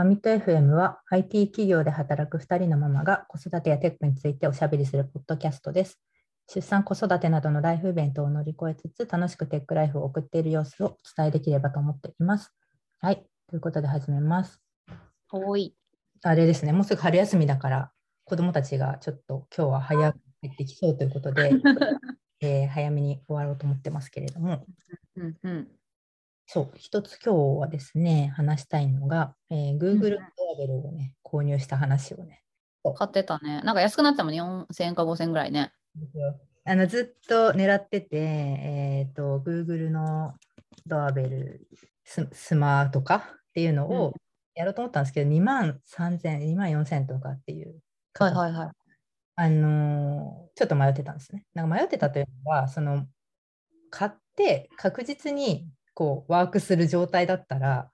マミット FM は IT 企業で働く2人のママが子育てやテックについておしゃべりするポッドキャストです。出産、子育てなどのライフイベントを乗り越えつつ楽しくテックライフを送っている様子をお伝えできればと思っています。はい、ということで始めます。多い。あれですね、もうすぐ春休みだから子どもたちがちょっと今日は早く帰ってきそうということで、えー早めに終わろうと思ってますけれども、うんうん。そう、一つ今日はですね、話したいのが、えー Google ドラベルをね、購入した話をね、買ってたね。なんか安くなったもん、4000円か5000円ぐらいね。あのずっと狙ってて、えっ、と、Google のドアベルススマートかっていうのうんをやろうと思ったんですけど、2万3000、2万4000とかっていうはいはいはい。あのーちょっと迷ってたんですね。なんか迷ってたというのは、その買って確実にこうワークする状態だったら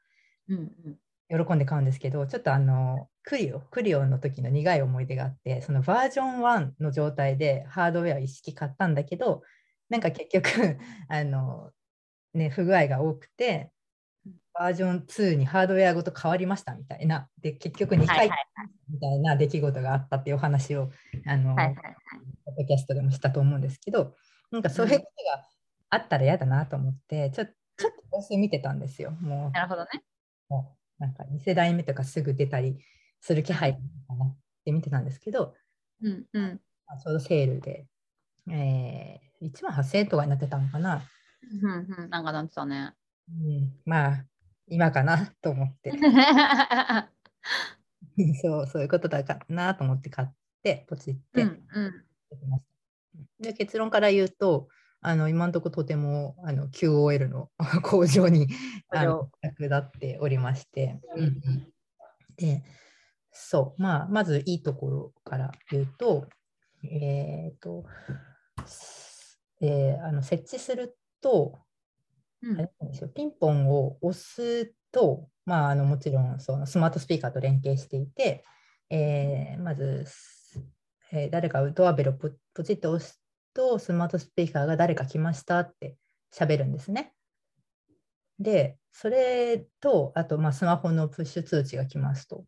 うんうん。喜んで買うんですけど、ちょっとあのクリオ、クリオの時の苦い思い出があって、そのバージョン1の状態でハードウェアを一式買ったんだけど、なんか結局 あの、ね、不具合が多くて、バージョン2にハードウェアごと変わりましたみたいな、で結局2はい回はい。みたいな出来事があったっていうお話をあの、はいはいポッドキャストでもしたと思うんですけど、なんかそういうことがあったら嫌だなと思って、ちょちょっと様子見てたんですよ。もなるほどね。う、もうなんか2世代目とかすぐ出たりする気配かなって見てたんですけど、うんうん。まあちょうどセールで、えー、1万8000円とかになってたのかな。うんうん。なんかなってたね。うん、まあ、今かなと思って、そうそういうことだかなと思って買って、ポチって。うんうん。で結論から言うと、あの今のところとてもあの QOL の 向上にあの役立っておりまして、うん。うんでそう、まあ、まずいいところから言うと、えっ、と、えーあの設置すると、うん。ピンポンを押すと、まあ、あのもちろんそのスマートスピーカーと連携していて、えーまず、えー誰かドアベルをポポチッと押すと、スマートスピーカーが誰か来ましたって喋るんですね。で、それと、あと、まあ、スマホのプッシュ通知が来ますと。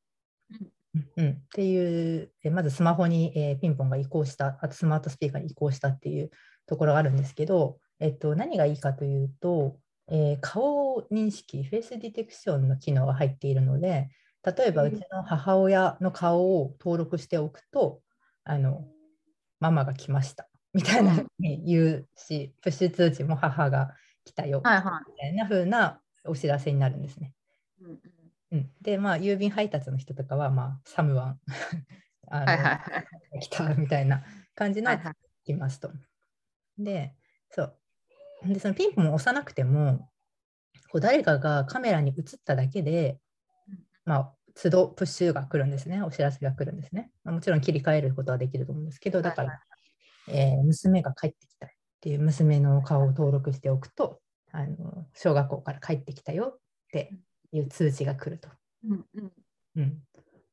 うんうん、っていう、えまずスマホに、えーピンポンが移行した、あとスマートスピーカーに移行したっていうところがあるんですけど、えっと、何がいいかというと、えー顔認識、フェイスディテクションの機能が入っているので、例えばううんちの母親の顔を登録しておくと、あのママが来ましたみたいなふうに言うし、プッシュ通知も母が来たよみたいな風なお知らせになるんですね。い。うんで、まあ、郵便配達の人とかは、まあ、サムワン あの、はいはいはい。来たみたいな感じのはいはい来ますと。で、そう。で、そのピンポンを押さなくても、こう誰かがカメラに映っただけでうん、まあ、都度プッシュが来るんですね。お知らせが来るんですね。まあもちろん切り替えることはできると思うんですけど、だから、はいえー娘が帰ってきたっていう娘の顔を登録しておくと、あの小学校から帰ってきたよっていう通知が来ると。うんうん。うん、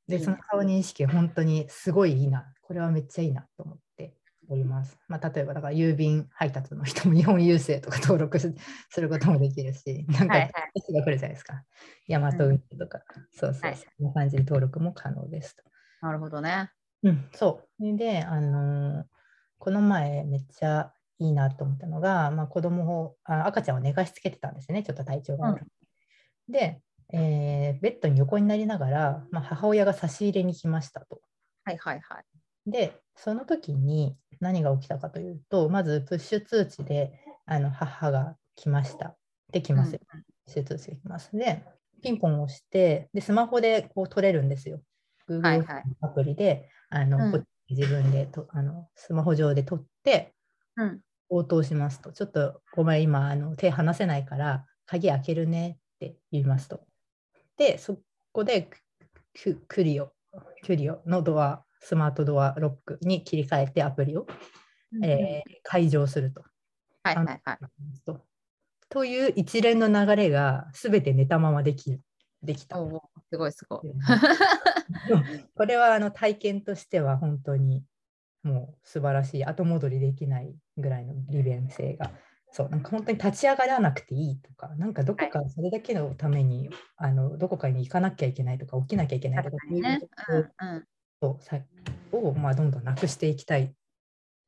で、その顔認識、本当にすごいいいな。これはめっちゃいいなと思っております。まあ、例えば、だから郵便配達の人も日本郵政とか登録すすることもできるし、なんかはいはい、テスが来るじゃないですか。ヤマト運輸とか、そうそう、はいそんな感じで登録も可能ですと。なるほどね。うん、そう。で、あのーこの前めっちゃいいなと思ったのが、まあ、子供をあ赤ちゃんを寝かしつけてたんですね、ちょっと体調が悪い。で、えーベッドに横になりながら、まあ、母親が差し入れに来ましたと。はいはいはい。で、その時に何が起きたかというと、まずプッシュ通知であの母が来ました。できますよ。プッシュ通知が来ます。で、ピンポンを押して、でスマホでこう撮れるんですよ。はい Google はいアプリで、あのうん自分でとあのスマホ上で撮ってうん。応答しますと、ちょっとごめん、今あの手離せないから鍵開けるねって言いますと。で、そこでククリオ、クリオのドア、スマートドアロックに切り替えてアプリを、えー解錠すると。はいはいはい。とという一連の流れがすべて寝たままできるできた。すごいすごい。これはあの体験としては本当にもう素晴らしい後戻りできないぐらいの利便性が。そうなんか本当に立ち上がらなくていいとか、なんかどこかそれだけのために、あのどこかに行かなきゃいけないとか、起きなきゃいけないとか、そういうねことをまあ、どんどんなくしていきたい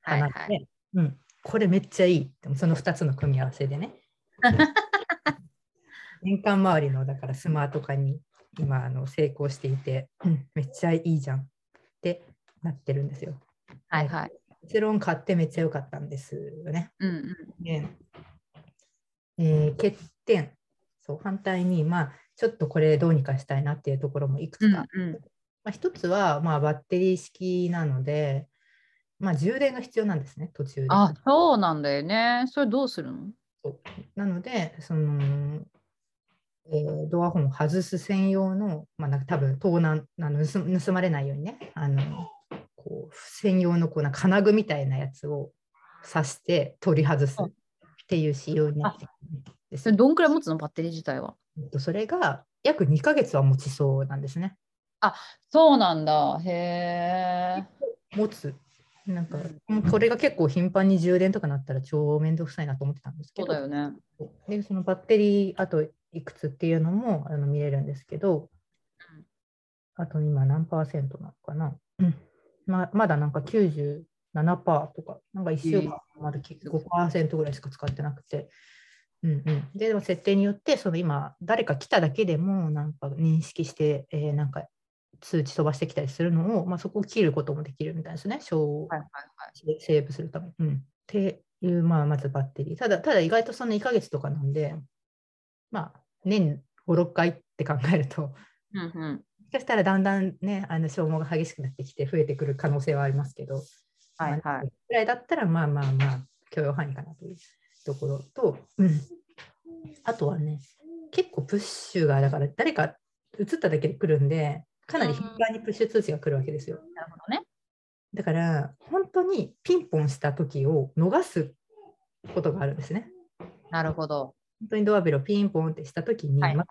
はいは話で、い。うん、これめっちゃいい。でもその2つの組み合わせでね。年間周りのだからスマート化に今あの成功していて、うんめっちゃいいじゃんってなってるんですよ。はいはい。結論買ってめっちゃ良かったんですよね。うんうん。でえー欠点そう反対にまあちょっとこれどうにかしたいなっていうところもいくつか、うんうんまあ、一つはまあバッテリー式なので、まあ、充電が必要なんですね途中で。あ、そうなんだよね。それどうするの？そうなのでその、えードアホンを外す専用の、まあ、なんか多分盗難あの盗盗まれないようにねあのこう専用のこうな金具みたいなやつを刺して取り外すっていう仕様になってるんですそれどんくらい持つの？バッテリー自体は。えっとそれが約2ヶ月は持ちそうなんですね。そうなんだ。へえ。持つ。なんか、これが結構頻繁に充電とかなったら超めんどくさいなと思ってたんですけど、そうだよね。でそのバッテリーあといくつっていうのもあの見れるんですけど、うん。あと今何パーセントなのかな、うん。ままだなんか97%とか、なんか1週間まだ5%ぐらいしか使ってなくて、うんうん、ででも設定によってその今誰か来ただけでもなんか認識して、えーなんか通知飛ばしてきたりするのを、まあ、そこを切ることもできるみたいですね、小はいはいはい。セーブするために。うん、っていう、まあ、まずバッテリー。ただ、ただ意外とその2ヶ月とかなんで、まあ、年5、6回って考えると、うんうん。もしかしたらだんだんね、あの消耗が激しくなってきて増えてくる可能性はありますけど、はいはいまあぐらいだったら、まあまあまあ、許容範囲かなというところと、うん、あとはね、結構プッシュが、だから誰か映っただけで来るんで、かなり頻繁にプッシュ通知が来るわけですよ。なるほどね。だから、本当にピンポンした時を逃すことがあるんですね。なるほど。本当にドアベルをピンポンってした時に、はいはい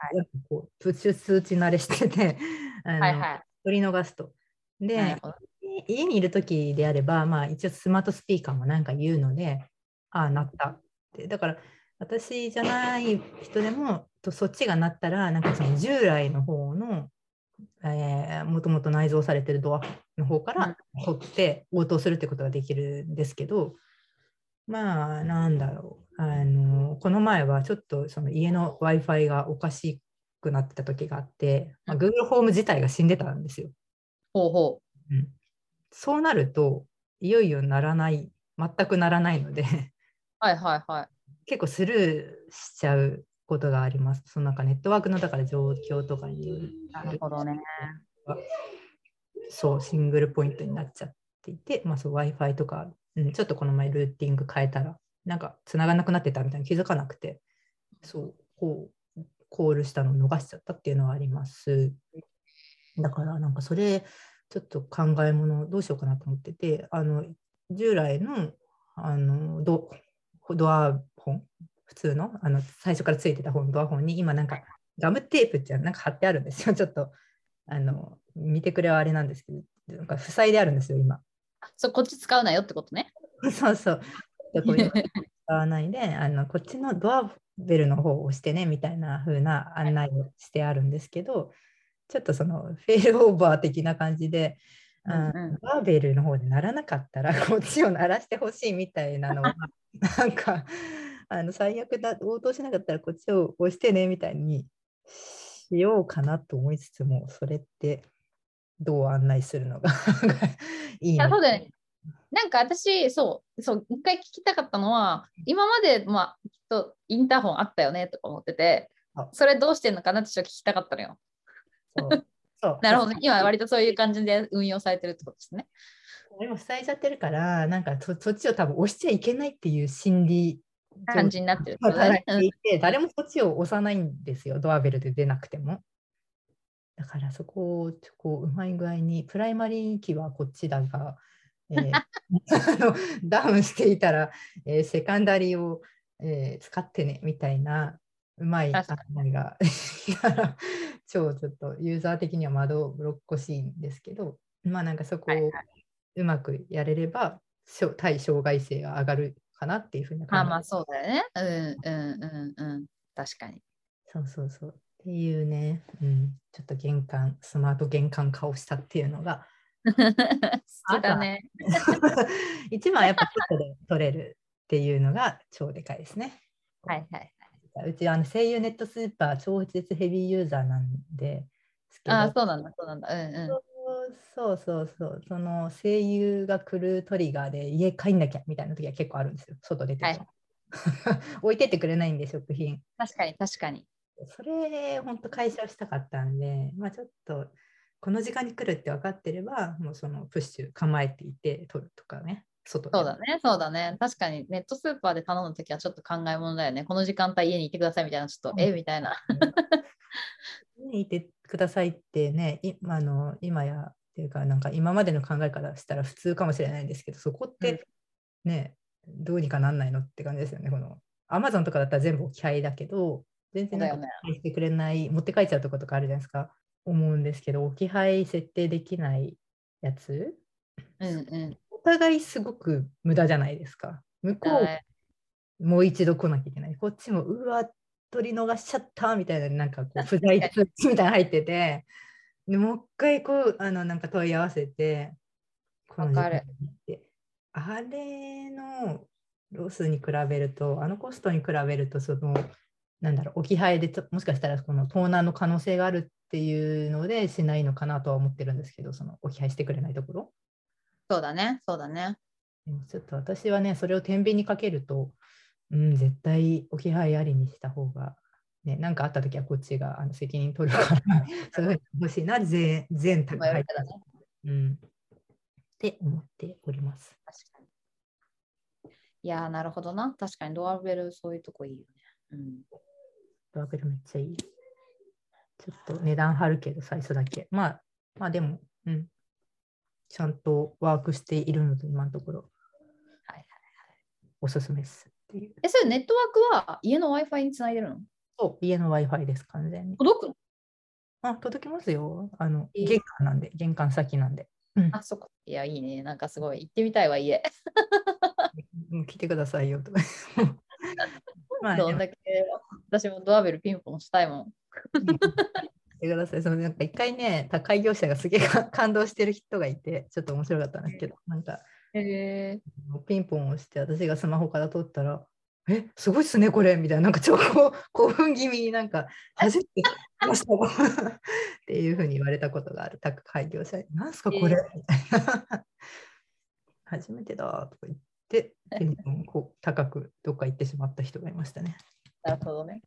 こうプッシュ通知慣れしてて、あのはいはい。取り逃すと。なで家にいる時であれば、まあ、一応スマートスピーカーもなんか言うので、ああ、なったって。だから、私じゃない人でも、とそっちがなったら、なんかその従来の方の、えー、もともと内蔵されてるドアの方から取って応答するってことができるんですけど、まあ、なんだろう。あのこの前はちょっとその家の Wi-Fi がおかしくなってた時があって、まあ、Google ホーム自体が死んでたんですよ。ほうほうんそうなると、いよいよならない、全くならないので、う。はいはいはい。結構スルーしちゃうことがあります。そのなんかネットワークのだから状況とかによるなるほどね。そう、シングルポイントになっちゃっていて、まあ、そう Wi-Fi とか、うん、ちょっとこの前ルーティング変えたら、なんか繋がんなくなってたみたいに気づかなくて、そう、こう、コールしたのを逃しちゃったっていうのはあります。だから、なんかそれ、ちょっと考え物どうしようかなと思ってて、あの、従来の、あの、ドドア本、普通の、あの、最初からついてた本、ドア本に、今なんか、ガムテープっていうのなんか貼ってあるんですよ。ちょっと、あの、見てくれはあれなんですけど、なんか塞いであるんですよ、今。そう、こっち使うなよってことね。そうそう。でこういうの使わないで、あのこっちのドアベルの方を押してねみたいな風な案内をしてあるんですけど、ちょっとそのフェールオーバー的な感じで、あうんうんドアベルの方で鳴らなかったら こっちを鳴らしてほしいみたいなのは、なんかあの最悪だ、応答しなかったらこっちを押してねみたいにしようかなと思いつつも、それってどう案内するのがいいのそうだよね。なんか私、そう、そう、一回聞きたかったのは、今まで、まあ、きっとインターホンあったよねとか思っててあ、それどうしてんのかなってちょっと聞きたかったのよ。そうそう なるほどね。今、割とそういう感じで運用されてるってことですね。今塞いじゃってるから、なんかそそっちを多分押しちゃいけないっていう心理感じになってるね。誰もそっちを押さないんですよ、ドアベルで出なくても。だからそこをこううまい具合に、プライマリー機はこっちだが、えーあの ダウンしていたら、えーセカンダリーを、えー使ってねみたいなうまい案確か内が 超ちょっとユーザー的には窓ブロッコしいんですけど、まあなんかそこをはいはいうまくやれれば、しょ対障害性が上がるかなっていうふうに考あまあそうだよね。うんうんうんうん。確かに。そうそうそう。っていうね、うん、ちょっと玄関、スマート玄関化をしたっていうのが、好きだね。一番はやっぱ外で撮れるっていうのが超でかいですね。はいはい。うちはあの声優ネットスーパー超絶ヘビーユーザーなんですけどああ、そうなんだ、そうなんだ。うんうん。そうそうそう、その声優が来るトリガーで家帰んなきゃみたいな時は結構あるんですよ、外出てて。はい 置いてってくれないんで、食品。確かに確かに。それ、本当解消したかったんで、まあちょっと、この時間に来るって分かってれば、もうそのプッシュ構えていて取るとかね、外で。そうだね、そうだね。確かにネットスーパーで頼むときはちょっと考え物だよね。この時間帯家にいてくださいみたいな、ちょっと、うんえみたいな。にいてくださいってね、いあの今やっていうか、なんか今までの考えからしたら普通かもしれないんですけど、そこってね、どうにかなんないのって感じですよね。このアマゾンとかだったら全部置き配だけど、全然なんかしてくれない、持って帰っちゃうとことかあるじゃないですか。思うんですけど、置き配設定できないやつ、うんうん。お互いすごく無駄じゃないですか。向こはいうもう一度来なきゃいけない。こっちも、うわ、取り逃しちゃったみたいな、なんかこう、不在通知みたいなの入ってて、でもう一回こう、あの、なんか問い合わせてあれのロスに比べると、あのコストに比べると、その、なんだろう、置き配でもしかしたらこの盗難の可能性があるっていうのでしないのかなとは思ってるんですけど、その置き配してくれないところ。そうだね、そうだね。でもちょっと私はね、それを天秤にかけると、うん、絶対置き配ありにした方が、ね、なんかあったときはこっちがあの責任取るから、そういう欲しいな、全全宅まあ配言われたらねうん。って思っております。確かに。いやー、なるほどな。確かにドアベル、そういうとこいいよね。うん。ベルめっちゃいい。ちょっと値段張るけど、最初だけ。まあ、まあでも、うん。ちゃんとワークしているので、今のところはいはい。おすすめですっていう。え、それネットワークは家の Wi-Fi につないでるの？そう、家の Wi-Fi です、完全に。届くの？あ、届きますよ。あの、えー玄関なんで、玄関先なんで。うんあ、そっか。いや、いいね。なんかすごい。行ってみたいわ、家。うん来てくださいよとか。まあ、どんだけ私もドアベルピンポンしたいもん。来てください。そのなんか一回ね、宅配業者がすげえか 感動してる人がいて、ちょっと面白かったんですけど、なんかへえ。ピンポンを押して、私がスマホから撮ったら、え、すごいっすね、これみたいな、なんか超興 興奮気味になんか、初めて来ました っていうふうに言われたことがある宅配業者に、なんすかこれ、みたいな。初めてだとか言って、テンションこう高くどっか行ってしまった人がいましたね。なるほどね。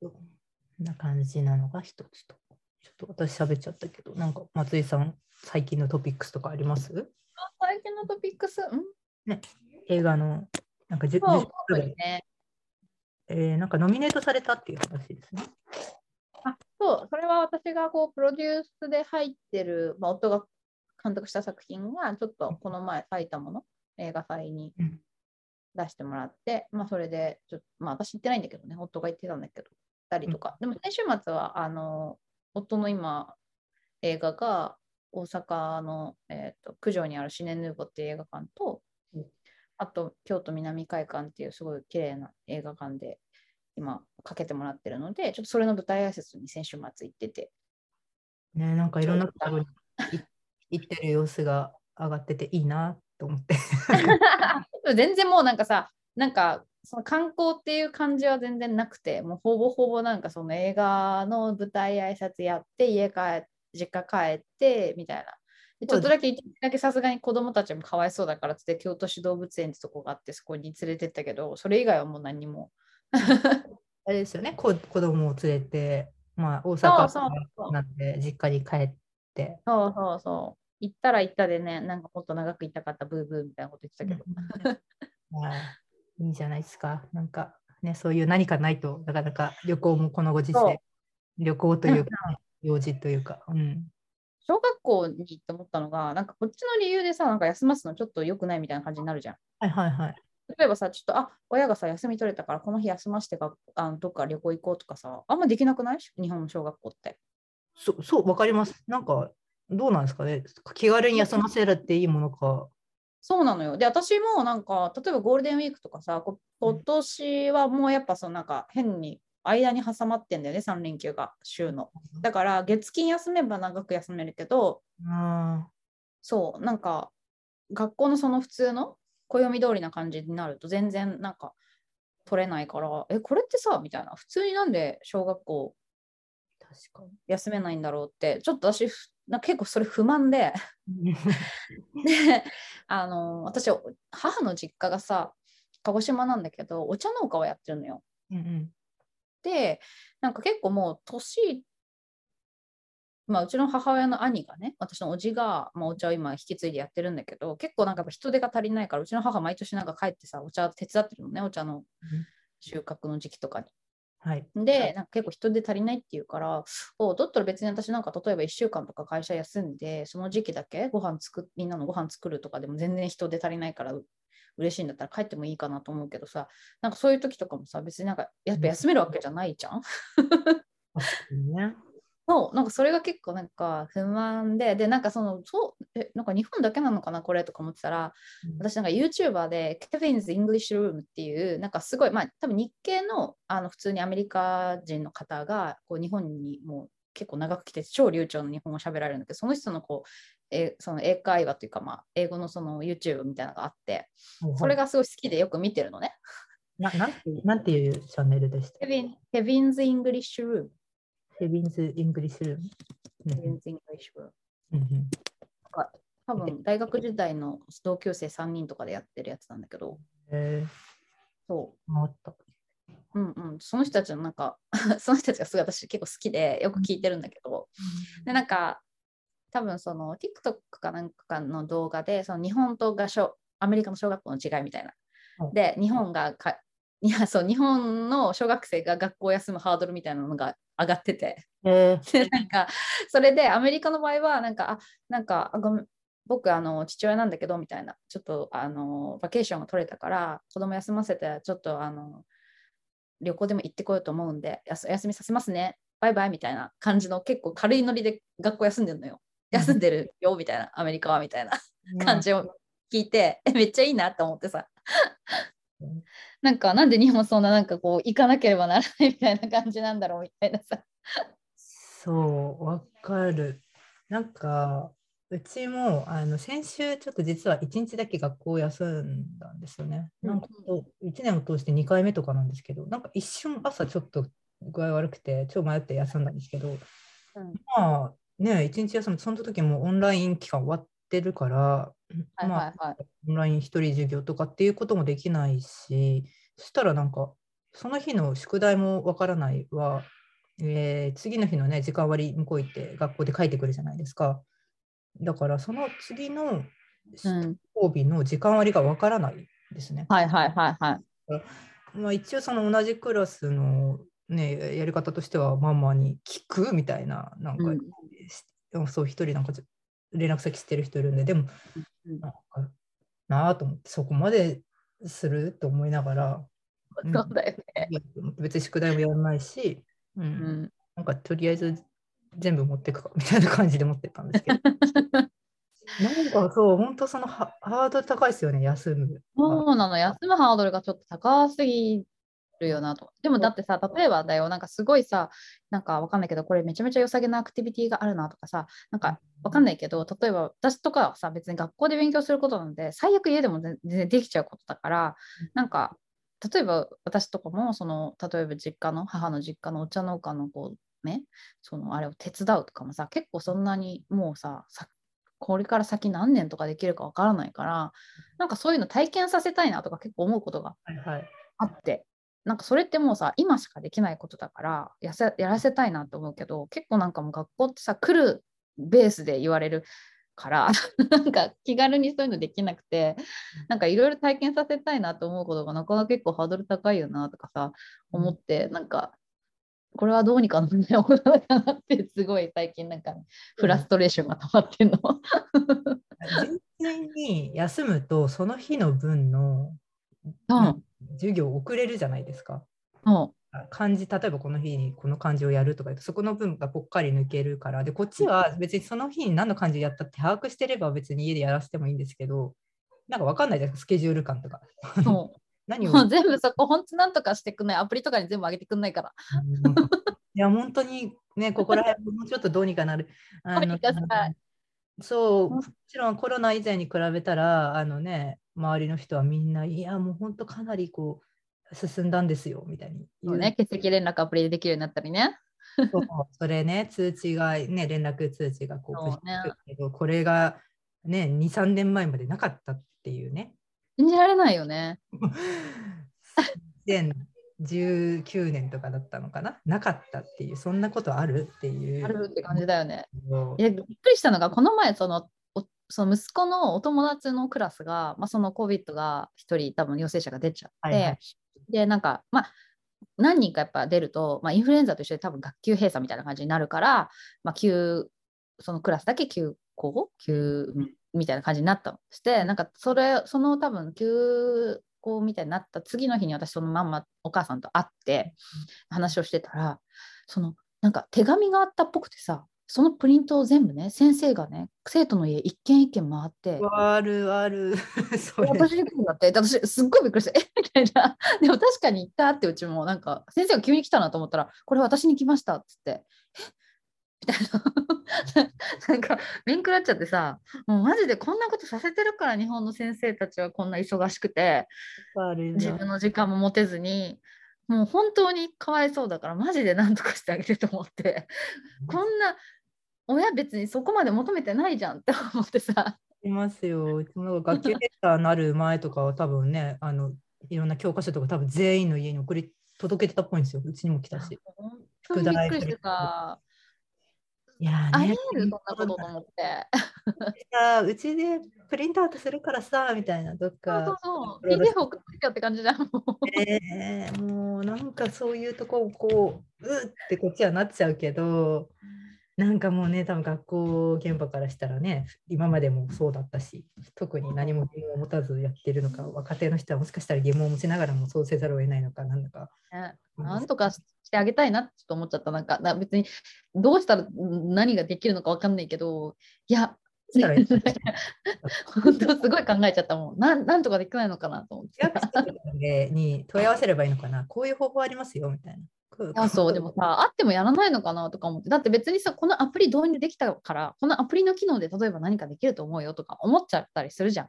こんな感じなのが一つと。ちょっと私喋っちゃったけど、なんか松井さん、最近のトピックスとかあります？最近のトピックス、ん映画の、なんかじゅそう、10特ぐらいにね。えーなんかノミネートされたっていう話ですね。あそう、それは私がこうプロデュースで入ってる、まあ、夫が監督した作品が、ちょっとこの前、埼玉の映画祭にうん。出してもらって、まあ、それでちょっと、まあ、私行ってないんだけどね、夫が行ってたんだけど、たりとか。でも先週末は、あの、夫の今、映画が大阪の、えー、と九条にあるシネヌーボっていう映画館と、うん。あと京都南海館っていうすごい綺麗な映画館で今かけてもらってるので、ちょっとそれの舞台挨拶に先週末行ってて、ね、なんかいろんなところにい行ってる様子が上がってていいなと思って。全然もうなんかさ、なんかその観光っていう感じは全然なくて、もうほぼほぼなんかその映画の舞台挨拶やって、家帰って、実家帰ってみたいな。でちょっとだけ、一日だけさすがに子供たちもかわいそうだからって、京都市動物園ってとこがあって、そこに連れてったけど、それ以外はもう何も。あれですよね、こ子供を連れて、まあ、大阪なんで実家に帰って。そうそうそう。行ったら行ったでね、なんかもっと長く行きたかったブーブーみたいなこと言ってたけど。まあいいじゃないですか。なんかね、そういう何かないとなかなか旅行もこのご時世、旅行というか、ね、用事というか、うん。小学校に行って思ったのが、なんかこっちの理由でさ、なんか休ますのちょっと良くないみたいな感じになるじゃん。はいはいはい。例えばさ、ちょっと、あ、親がさ、休み取れたから、この日休ましてか、あのどっか旅行行こうとかさ、あんまできなくない？日本の小学校って。そう、そう、わかります。なんか、どうなんですかね？気軽に休ませるっていいものか。そうなのよ。で、私もなんか、例えばゴールデンウィークとかさ、こ今年はもうやっぱそのなんか変に間に挟まってんだよね、3連休が週の。だから月金休めば長く休めるけど、あそう、なんか学校のその普通の暦通りな感じになると全然なんか取れないから、え、これってさ、みたいな、普通になんで小学校休めないんだろうって、ちょっと私、ふな結構それ不満で、に。であの私母の実家がさ鹿児島なんだけどお茶農家をやってるのよ。うんうんでなんか結構もう年まあうちの母親の兄がね私のおじが、まあ、お茶を今引き継いでやってるんだけど結構なんかやっぱ人手が足りないからうちの母毎年なんか帰ってさお茶手伝ってるのねお茶の収穫の時期とかに。はい。で、なんか結構人手足りないっていうから、おだったら別に私なんか例えば1週間とか会社休んで、その時期だけご飯作っみんなのご飯作るとかでも全然人手足りないからう嬉しいんだったら帰ってもいいかなと思うけどさ、なんかそういう時とかもさ、別になんかやっぱ休めるわけじゃないじゃん。そう、なんかそれが結構なんか不満で、で、なんかその、そう、え、なんか日本だけなのかな、これとか思ってたら、私なんか YouTuber で Kevin's English Room っていうなんかすごいまあ多分日系のあの普通にアメリカ人の方がこう日本にもう結構長く来て超流暢な日本語を喋られるんだけどその人のこうえその英会話というかまあ英語のその YouTube みたいなのがあってそれが。がすごい好きでよく見てるのね。ななんてなんていうチャンネルでした Kevin, Kevin's English Room。 Kevin's English Room。うん Kevin's English Room。うんうん多分大学時代の同級生3人とかでやってるやつなんだけど、え。そう。ー、あった。うんうん、その人たちのなんか その人たちがすごい私結構好きでよく聞いてるんだけど、でなんか多分その TikTok かなんかの動画でその日本とが小アメリカの小学校の違いみたいな。はいで日本がかいやそう日本の小学生が学校を休むハードルみたいなのが上がってて。え。ー、でなんかそれでアメリカの場合はなんかあなんかあごめん僕あの父親なんだけどみたいなちょっとあのバケーションが取れたから子供休ませてちょっとあの旅行でも行ってこようと思うんでやすお休みさせますねバイバイみたいな感じの結構軽いノリで学校休んでるのよ。休んでるよみたいなアメリカはみたいな感じを聞いて、えめっちゃいいなって思ってさ。うん。なんかなんで日本そんななんかこう行かなければならないみたいな感じなんだろうみたいなさ。そう、わかる。なんか、うちもあの先週、ちょっと実は1日だけ学校を休んだんですよね。うんなんか1年を通して2回目とかなんですけど、なんか一瞬朝ちょっと具合悪くて、超迷って休んだんですけど、うんまあね、1日休むと、その時もオンライン期間終わってるから、はいまあオンライン一人授業とかっていうこともできないし、そしたらなんか、その日の宿題もわからないは、えー次の日のね、時間割向こう行って学校で書いてくるじゃないですか。だから、その次のうん。曜日の時間割がわからないですね。はいはいはいはい。まあ、一応、その同じクラスの、ね、やり方としては、ママに聞くみたいな、なんか、うん。しそう、一人なんか連絡先知ってる人いるんで、でも、うんなんかなあと思って、そこまですると思いながら、うんそうだよね。別に宿題もやらないし、うん。うん、なんかとりあえず全部持ってくかみたいな感じで持ってったんですけど、なんかそう、本当そのハハードル高いですよね、休む。そうなの、休むハードルがちょっと高すぎるよなと。でもだってさ、例えばだよ、なんかすごいさ、なんかわかんないけど、これめちゃめちゃ良さげなアクティビティがあるなとかさ、なんかわかんないけど、例えば私とかはさ、別に学校で勉強することなんで、最悪家でも全然できちゃうことだから、なんか、例えば私とかも、その、例えば実家の、母の実家のお茶農家のこう、ね、そのあれを手伝うとかもさ、結構そんなにもうさ、さこれから先何年とかできるかわからないから、なんかそういうの体験させたいなとか結構思うことがはいはい。あって、なんかそれってもうさ、今しかできないことだからやせやらせたいなと思うけど、結構なんかもう学校ってさ、来るベースで言われるから、なんか気軽にそういうのできなくて、なんかいろいろ体験させたいなと思うことがなかなか結構ハードル高いよなとかさ、思って、なんか、これはどうにかならないものなのかなって、すごい最近なんか、フラストレーションが溜まってんの。純粋に休むと、その日の分のうん、授業遅れるじゃないですか。も漢字、例えばこの日にこの漢字をやるとか言うと、そこの分がぽっかり抜けるから、で、こっちは別にその日に何の漢字やったって把握してれば別に家でやらせてもいいんですけど、なんかわかんないじゃないですか、スケジュール感とか。そう何を全部そこ、本当なんとかしてくんない。アプリとかに全部上げてくんないから。うんいや、本当にね、ここら辺もうちょっとどうにかなる。そう、うんもちろんコロナ以前に比べたら、あのね、周りの人はみんな、いや、もう本当かなりこう、進んだんですよ、みたいに言そうね、欠席連絡アプリでできるようになったりね。そうそれね、通知が、ね、連絡通知がこう、そうねこれがね、2、3年前までなかったっていうね。信じられないよね。2019年とかだったのかな？なかったっていう、そんなことあるっていう。あるって感じだよね。いやびっくりしたのが、この前、その、おその息子のお友達のクラスが、まあ、その COVID が1人多分陽性者が出ちゃって、はいはいで、なんか、まあ、何人かやっぱ出ると、まあ、インフルエンザと一緒で多分学級閉鎖みたいな感じになるから、まあ、休そのクラスだけ休校休みたいな感じになったの。してなんかそれその多分休校みたいになった次の日に私そのまんまお母さんと会って話をしてたらそのなんか手紙があったっぽくてさそのプリントを全部ね先生がね生徒の家一軒一軒回ってあるある。それ。私だって、私すっごいびっくりして、え？みたいな。でも確かに行ったってうちもなんか先生が急に来たなと思ったら、これ私に来ましたっつって、え？みたいな。なんか面食らっちゃってさ、もうマジでこんなことさせてるから日本の先生たちはこんな忙しくて、自分の時間も持てずに、もう本当にかわいそうだからマジで何とかしてあげてと思って、こんな親別にそこまで求めてないじゃんって思ってさ。いますよ。うちも学級閉鎖になる前とかは多分ね、あのいろんな教科書とか多分全員の家に送り届けてたっぽいんですよ。うちにも来たし。本当にびっくりしてさ。いやあり。えるそんなことと思って。さうちでプリントアウトするからさみたいなどっそうかそうそう。プロレス PDF 送ってきよって感じじゃん。もうえーもうなんかそういうとこをこううってこっちはなっちゃうけどなんかもうね多分学校現場からしたらね今までもそうだったし特に何も疑問を持たずやってるのか若手の人はもしかしたら疑問を持ちながらもそうせざるを得ないのかなんだか。ねなんとかしてあげたいなって思っちゃった。なんかな別にどうしたらうん何ができるのかわかんないけど、いや、本当すごい考えちゃったもん。なんなんとかできないのかなと思ってに問い合わせればいいのかなこういう方法ありますよみたいな。こうあそうでもさ、あってもやらないのかなとか思って、だって別にさ、このアプリ導入できたから、このアプリの機能で例えば何かできると思うよとか思っちゃったりするじゃん。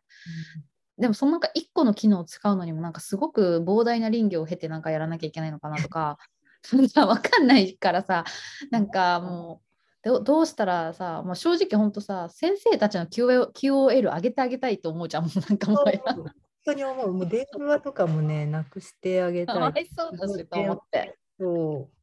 でもそのなんか1個の機能を使うのにもなんかすごく膨大な林業を経てなんかやらなきゃいけないのかなとか、そんなわかんないからさ、なんかもうどどうしたらさ、もう正直本当さ、先生たちの QOL, QOL 上げてあげたいと思うじゃん。もうなんかもう本当に思う。もう電話とかもね、なくしてあげたい。かわいそうだしと思って。そう。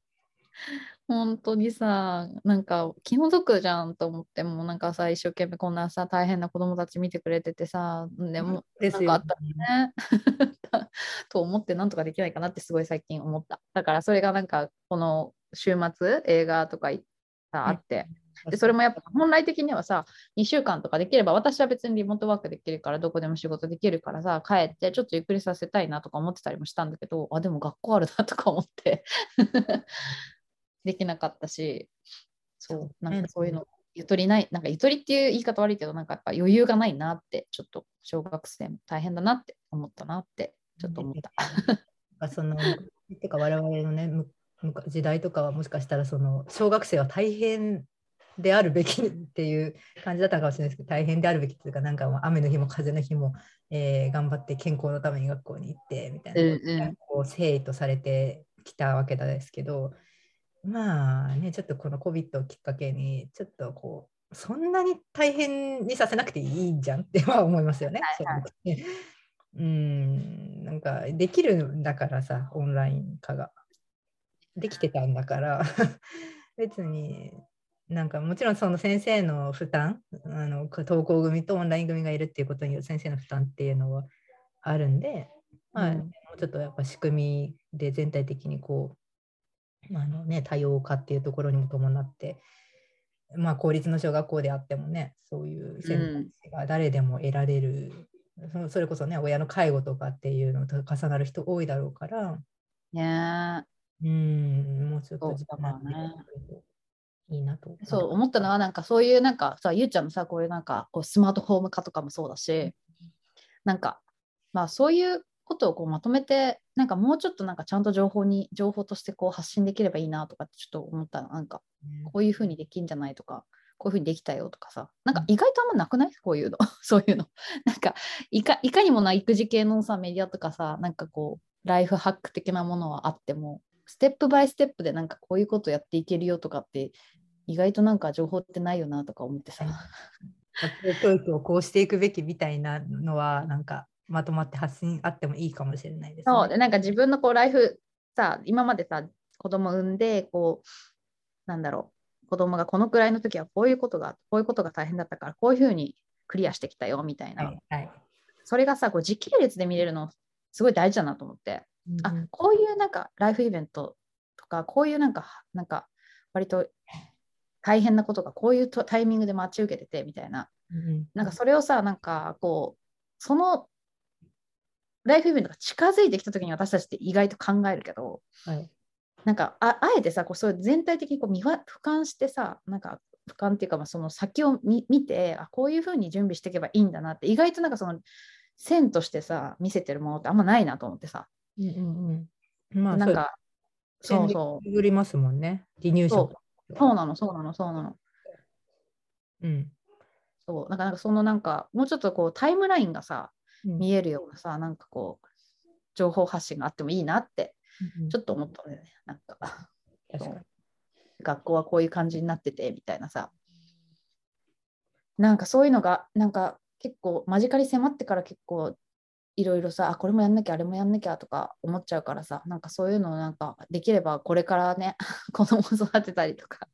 本当にさ、なんか気の毒じゃんと思って、もうなんかさ、一生懸命こんなさ、大変な子供たち見てくれててさ、でも、ですよあったらね、と思ってなんとかできないかなってすごい最近思った。だからそれがなんかこの週末映画とかいさあって、でそれもやっぱ本来的にはさ2週間とかできれば私は別にリモートワークできるからどこでも仕事できるからさ帰ってちょっとゆっくりさせたいなとか思ってたりもしたんだけどあでも学校あるなとか思って できなかったしそうなんかそういうのゆとりないなんかゆとりっていう言い方悪いけどなんかやっぱ余裕がないなってちょっと小学生も大変だなって思ったなってちょっと思った。あその てか我々のね時代とかはもしかしたらその小学生は大変であるべきっていう感じだったかもしれないですけど大変であるべきっていうかなんかもう雨の日も風の日も、えー頑張って健康のために学校に行ってみたいな、うんうん。こう誠意とされてきたわけですけどまあねちょっとこの COVID をきっかけにちょっとこうそんなに大変にさせなくていいんじゃんっては思いますよね。はいはい。うん。なんかできるんだからさオンライン化ができてたんだから別になんかもちろんその先生の負担あの登校組とオンライン組がいるっていうことによる先生の負担っていうのはあるんで、まあうん。もうちょっとやっぱ仕組みで全体的にこうあの、ね、多様化っていうところにも伴って、まあ、公立の小学校であってもねそういう選択肢が誰でも得られる、そそれこそね親の介護とかっていうのと重なる人多いだろうからねうんもうちょっと時間ができるといいなと。そう思ったのはなんかそういうなんかさゆうちゃんのさこういうなんかこうスマートホーム化とかもそうだしなんかまあそういうことをこうまとめてなんかもうちょっとなんかちゃんと情報に情報としてこう発信できればいいなとかってちょっと思ったなんかこういうふうにできんじゃないとかこういうふうにできたよとかさ。なんか意外とあんまなくない？こういうの。そういうの。なんかいかいかにもな育児系のさメディアとかさなんかこうライフハック的なものはあってもステップバイステップでなんかこういうことやっていけるよとかって意外となんか情報ってないよなとか思ってさ。教育をこうしていくべきみたいなのはなんかまとまって発信あってもいいかもしれないです、ね、そう。でなんか自分のこうライフさ今までさ子供産んでこうなんだろう子供がこのくらいの時はこういうことがこういうことが大変だったからこういうふうにクリアしてきたよみたいな、はいはい、それがさこう時系列で見れるのすごい大事だなと思って、うん、あこういうなんかライフイベントとかこういうなんかなんか割と大変なことがこういうタイミングで待ち受けててみたいな、うん、なんかそれをさなんかこうそのライフイベントが近づいてきた時に私たちって意外と考えるけど、はい、なんかああえてさこうそう全体的にこう見俯瞰してさなんか俯瞰っていうか、まあ、その先を見てあこういうふうに準備していけばいいんだなって意外となんかその線としてさ見せてるものってあんまないなと思ってさ。うんうんうん、まあなんかそうそう。売りますもんね。離乳食。そう。なのそうなのそうなの。うん。そう。なんかなんかそのなんかもうちょっとこうタイムラインがさ見えるようなさ、なんかこう情報発信があってもいいなってちょっと思ったんだよね、なんか。学校はこういう感じになっててみたいなさ。なんかそういうのがなんか結構間近に迫ってから結構いろいろさあこれもやんなきゃあれもやんなきゃとか思っちゃうからさなんかそういうのをなんかできればこれからね 子供を育てたりとか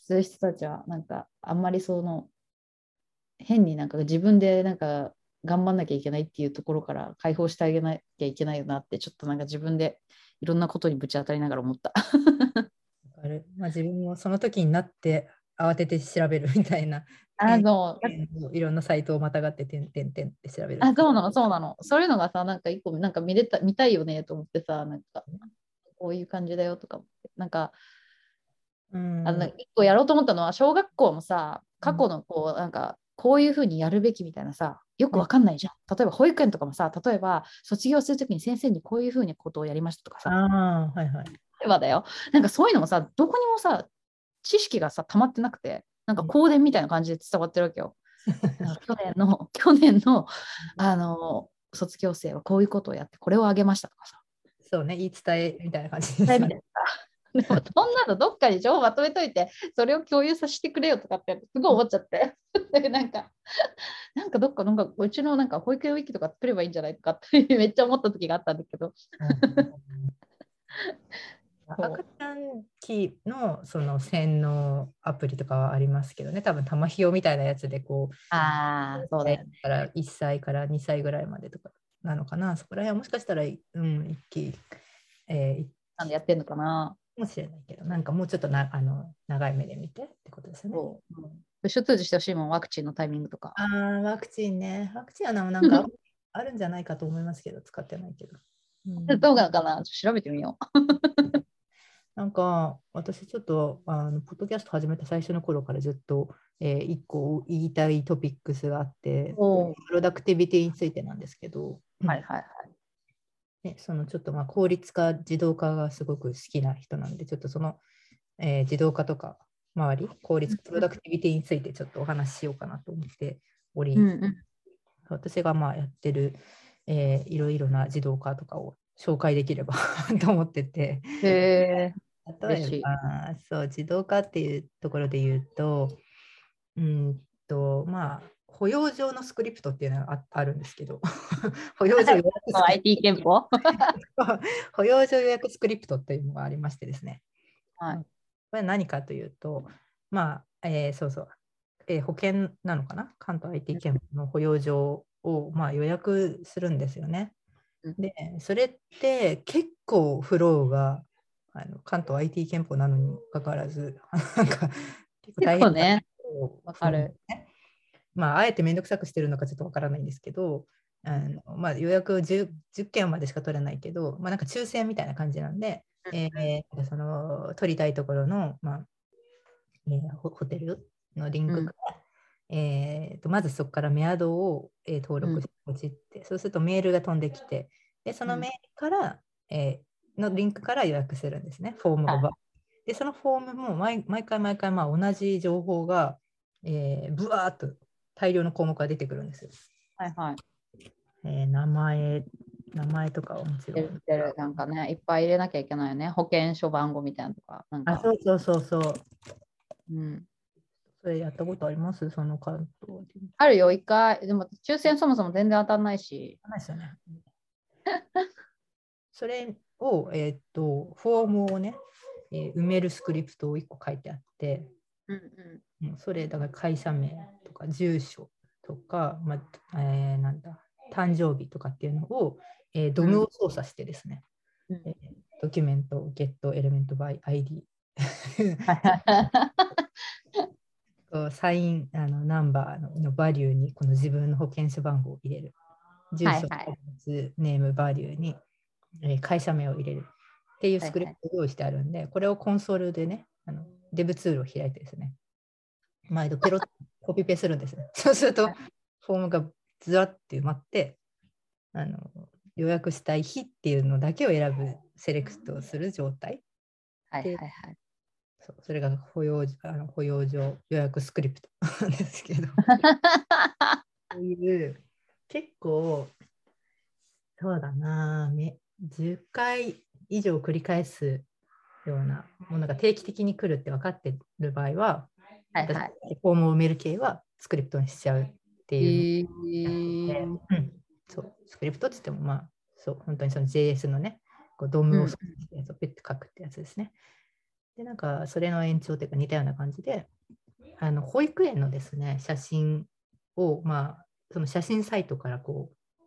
する人たちはなんかあんまりその変になんか自分でなんか頑張んなきゃいけないっていうところから解放してあげなきゃいけないよなってちょっとなんか自分でいろんなことにぶち当たりながら思った。まあ、自分もその時になって慌てて調べるみたいな。あのいろんなサイトをまたがって点々点って調べる。あそうなのそうなの。そういうのがさなんか一個なんか見れた見たいよねと思ってさなんかこういう感じだよとかなんかうんあの一個やろうと思ったのは小学校もさ過去のこうなんかこういうふうにやるべきみたいなさよくわかんないじゃん。例えば保育園とかもさ、例えば卒業するときに先生にこういうふうにことをやりましたとかさ、あはいはい。例えばだよ。なんかそういうのもさ、どこにもさ、知識がさ、溜まってなくて、なんか香典みたいな感じで伝わってるわけよ。去年の、去年の、あの、卒業生はこういうことをやって、これをあげましたとかさ。そうね、言い伝えみたいな感じです、ね。でもそんなのどっかに情報まとめといてそれを共有させてくれよとかってすごい思っちゃって なんかなんかどっかなんかうちのなんか保育園ウィキとか作ればいいんじゃないとかってめっちゃ思った時があったんだけど。赤ちゃん期のその洗脳アプリとかはありますけどね、多分玉ひよみたいなやつでこう、あそうだ、ね、から1歳から2歳ぐらいまでとかなのかな、そこら辺はもしかしたら、うん、一気、えー、なんでやってんのかな。かもしれないけど、なんかもうちょっとなあの長い目で見てってことですよね。そう、うん、プッシュ通知してほしいもん、ワクチンのタイミングとか。ああ、ワクチンね。ワクチンはなんかあるんじゃないかと思いますけど、使ってないけど。うん、どうなのかな？調べてみよう。なんか私ちょっとあのポッドキャスト始めた最初の頃からずっと、えー、1個言いたいトピックスがあってプロダクティビティについてなんですけど、はいはいはい、ね、そのちょっとまあ効率化、自動化がすごく好きな人なんで、ちょっとその、えー、自動化とか周り、効率、プロダクティビティについてちょっとお話ししようかなと思っており、うんうん、私がまあやってる、えー、いろいろな自動化とかを紹介できれば と思ってて。へ例えばそう自動化っていうところで言うと、うんとまあ、保養上のスクリプトっていうのがああるんですけど、保養上予約 保養上予約スクリプトっていうのがありましてですね。はい、これ何かというと、まあ、えー、そうそう、えー、保険なのかな？関東 IT 憲法の保養上を、まあ、予約するんですよね。で、それって結構フローがあの関東 IT 憲法なのにもかかわらず、なんか結構大変ね。わかる。まあ、あえて面倒くさくしてるのかちょっとわからないんですけど、あのまあ、予約 10, 10件までしか取れないけど、まあ、なんか抽選みたいな感じなんで、えー、その取りたいところの、まあえー、ホテルのリンクから、えー、とまずそこからメアドを、えー登録してポチって、そうするとメールが飛んできて、でそのメールから、えーのリンクから予約するんですね、フォームをば。で、そのフォームも毎毎回毎回まあ同じ情報が、えー、ぶわーっと大量の項目が出てくるんですよ。はいはい。えー名前、名前とかはもちろん。なんかね、いっぱい入れなきゃいけないよね。保険証番号みたいなのとか。なんあ、かそうそうそうそう。うん、それやったことあります？その関東で。あるよ、一回。でも、抽選そもそも全然当たんないし。ないですよね。それを、えーっと、フォームをね、えー埋めるスクリプトを1個書いてあって、うんうん。うんそれだから会社名とか住所とか、まあえーなんだ誕生日とかっていうのを、えー DOM を操作してですね、うんえードキュメント、ゲット、エレメント、バイ、ID、こうサインあのナンバーのの value にこの自分の保険証番号を入れる。住所、はいはいネーム、バリューに、えー会社名を入れるっていうスクリプトを用意してあるんで、これをコンソールでね、あのデブツールを開いてですね、毎度ペロッとコピペするんですね。そうすると、フォームがずらって埋まって、あの予約したい日っていうのだけを選ぶ、セレクトをする状態。はいはいはい。そうそれが保養あの保養上予約スクリプト なんですけど、こういう結構、そうだな、め10回以上繰り返すようなものが定期的に来るって分かってる場合は、はいはい。私フォームを埋める系はスクリプトにしちゃうっていうえので、うんそうスクリプトって言っても、まあ、そう、本当にその JS のね、こうドームをペッて書くってやつですね。で、なんか、それの延長というか似たような感じで、あの保育園のですね、写真を、まあ、その写真サイトからこう、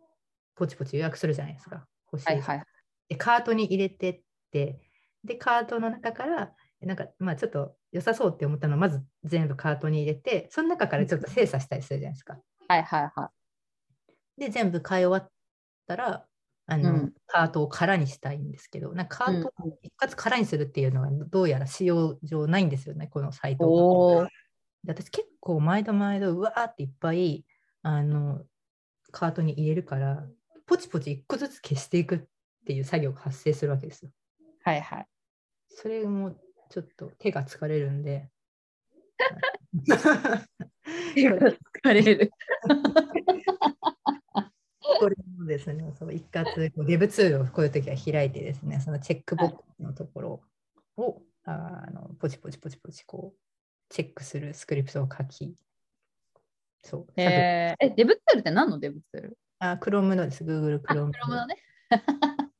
ポチポチ予約するじゃないですか。欲しいはいはい。で、カートに入れてって、で、カートの中から、なんか、まあ、ちょっと良さそうって思ったのをまず全部カートに入れて、その中からちょっと精査したりするじゃないですか。はいはいはで、全部買い終わったら、あの、うんカートを空にしたいんですけど、なんかカートうんを一括空にするっていうのはどうやら使用上ないんですよね、このサイい。トが。おーで私結構毎度毎度うわーっていっぱいあのカートに入れるから、ポチポチ一個ずつ消していくっていう作業が発生するわけですよ。はいはい。それもちょっと手が疲れるんで。疲れる。これもですね、そう一括、デブツールをこういう時は開いてですね、そのチェックボックスのところを、あのポチポチポチポチこうチェックするスクリプトを書き、そう、えー、え、デブツールって何のデブツールあ Chrome のです、Google あ、Chrome クロムのね。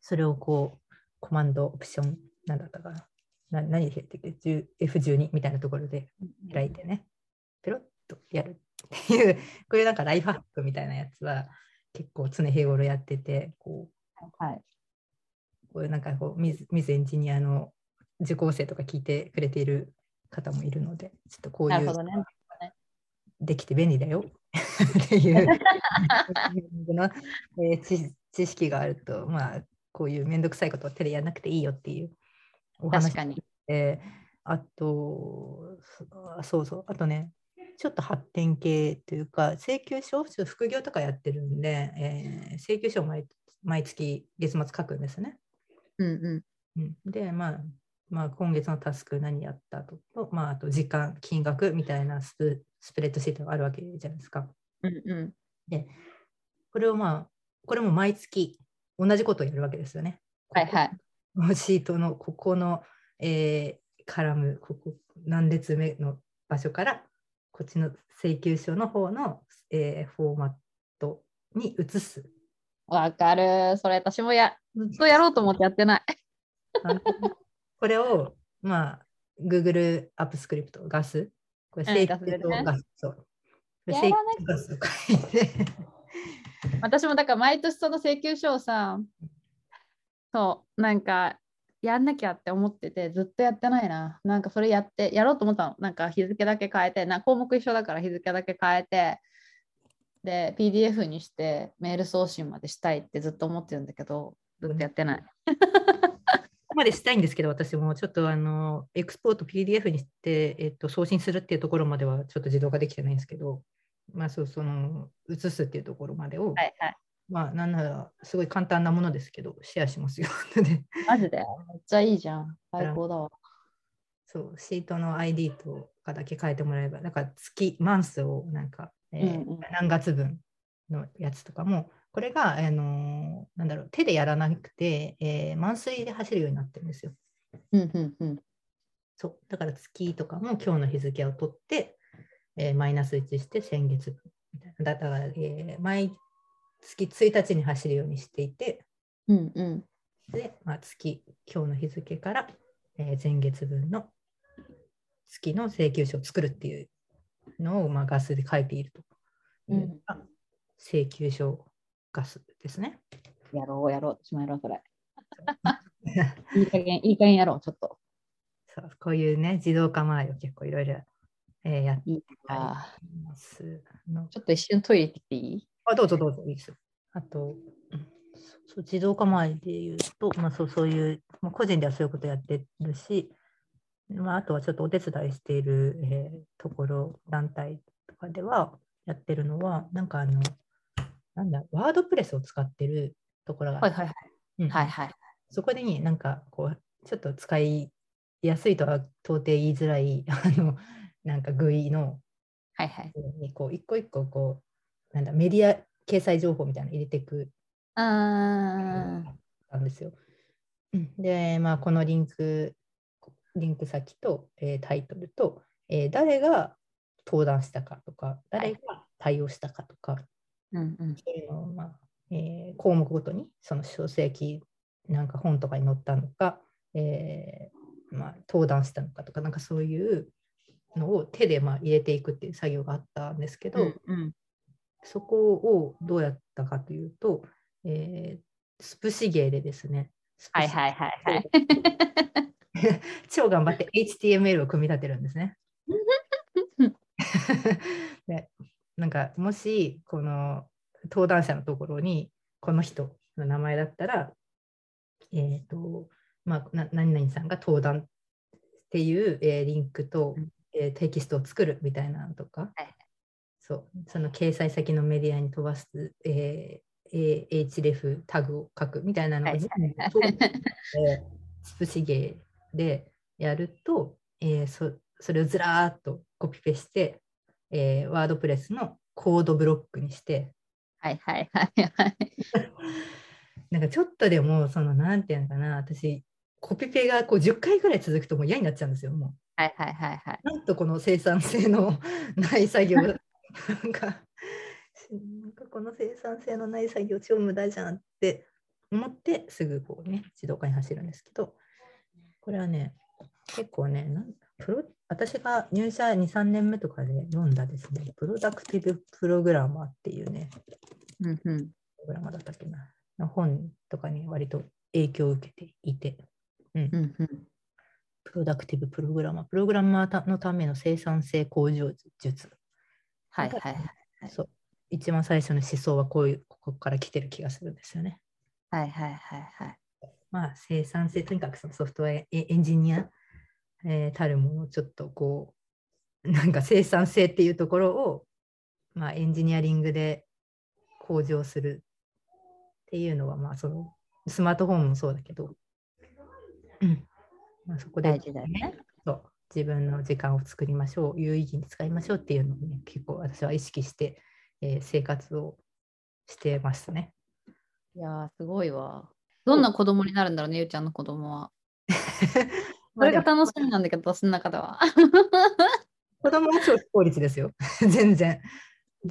それをこう、コマンド、オプション、なんだったかな。な何で開いてる 10- ?F12 みたいなところで開いてね、ペロッとやるっていう、こういうなんかライフハックみたいなやつは結構常日頃やってて、こう、はい。こういうなんかこう水水エンジニアの受講生とか聞いてくれている方もいるので、ちょっとこういうなるほどね。できて便利だよ っていうの、え ー知知識があると、まあ、こういうめんどくさいことを手でやらなくていいよっていうお話確かに。で、あと、そそうそう、あとね、ちょっと発展系というか、請求書、副業とかやってるんで、えー請求書を毎毎月月末書くんですね。うんううん、で、まあ、まあ、今月のタスク何やったとと、まあ、あと時間、金額みたいなスプスプレッドシートがあるわけじゃないですか。ん。うんうん。これをまあ、これも毎月同じことをやるわけですよね。はいはい。このシートのここの、えーカラム、ここ何列目の場所から、こっちの請求書の方の、えーフォーマットに移す。わかる。それ私もやずっとやろうと思ってやってない。これを、まあ、Google アップスクリプト、ガス。これうん請求とガス。そう。これやらな請求とガスを書いて。私もだから毎年その請求書をさ、そう、なんかやんなきゃって思ってて、ずっとやってないな。なんかそれやって、やろうと思ったの。なんか日付だけ変えて、な項目一緒だから日付だけ変えて、で、PDF にしてメール送信までしたいってずっと思ってるんだけど、ずっとやってない。こまでしたいんですけど、私もちょっとあの、エクスポート PDF にして、えっと、送信するっていうところまではちょっと自動化できてないんですけど、まあそう、その、移すっていうところまでを、はいはい。まあなんなら、すごい簡単なものですけど、シェアしますよ。でマジで？めっちゃいいじゃん。最高だわ。そう、シートの ID とかだけ変えてもらえば、だから月、マンスをなんか、えー何月分のやつとかも、これが、あのーなんだろう、手でやらなくて、えーマンスリーで走るようになってるんですよ。うんうんうん。そう、だから月とかも今日の日付を取って、えーマイナス1して先月分みたいな。だから、えー毎月1日に走るようにしていて、うんうん。で、まあ、月、今日の日付から、えー前月分の月の請求書を作るっていうのを、まあ、ガスで書いているというのが請求書ガスですね。やろうやろう。私もやろう、それ。いい加減、いい加減やろう、ちょっと。そうこういうね、自動化周りを結構いろいろ、えーやってますのちょっと一瞬トイレ行ってきていい？あ、どうぞどうぞ、いいですよ。あと、うんそう自動化周りで言うと、まあ、そうそういう、まあ、個人ではそういうことやってるし、まあ、あとはちょっとお手伝いしている、えーところ、団体とかではやってるのは、なんかあの、なんだ、ワードプレスを使ってるところがあって、はいはいはい。うんはいはい。そこでになんかこう、ちょっと使いやすいとは到底言いづらい、あの、なんか GUI のはいはい。にこう一個一個こうなんだメディア掲載情報みたいなの入れていくあなんですよ。うんで、まあ、このリンクリンク先と、えータイトルと、えー誰が登壇したかとか誰が対応したかとか、ーうんうん。そういうのを、まあえー項目ごとにその書籍なんか本とかに載ったのか、えーまあ、登壇したのかとかなんかそういうのを手でまあ入れていくっていう作業があったんですけど、うんうん。そこをどうやったかというと、えースプシゲーでですね、はいはいはいはい。超頑張って HTML を組み立てるんですね。でなんかもしこの登壇者のところにこの人の名前だったら、えっ、と、まあ、な何々さんが登壇っていう、えーリンクと、うん。えーテキストを作るみたいなのとか、はいそうその掲載先のメディアに飛ばす、えーえー href タグを書くみたいなのをはい全部通ってスプシゲーでやると、えーそそれをずらーっとコピペして、えーワードプレスのコードブロックにして、はいはいはいはい。なんかちょっとでも、その、なんていうのかな、私、コピペがこう10回ぐらい続くともう嫌になっちゃうんですよ、もはいはいはいはい。う。なんとこの生産性のない作業、なんか、なんかこの生産性のない作業超無駄じゃんって思って、すぐこうね、自動化に走るんですけど、これはね、結構ね、なんプロ私が入社2、3年目とかで読んだですね、プロダクティブプログラマーっていうね、うんうん。プログラマーだったっけな、の本とかに割と影響を受けていて、うんうんうん。プロダクティブプログラマー、プログラマーのための生産性向上術。はいはいはい。そう一番最初の思想はこういう、ここから来てる気がするんですよね。はいはいはいはい。まあ、生産性、とにかくそのソフトウェアエエンジニア、えーたるものをちょっとこう、なんか生産性っていうところを、まあ、エンジニアリングで向上するっていうのは、まあ、そのスマートフォンもそうだけど、うんまあ、そこで大事だよね。そう自分の時間を作りましょう、有意義に使いましょうっていうのをね、結構私は意識して、えー生活をしてましたね。いやー、すごいわ。どんな子供になるんだろうね、ゆうちゃんの子供は。それが楽しみなんだけど、私の中では。子供は超非効率ですよ。全然。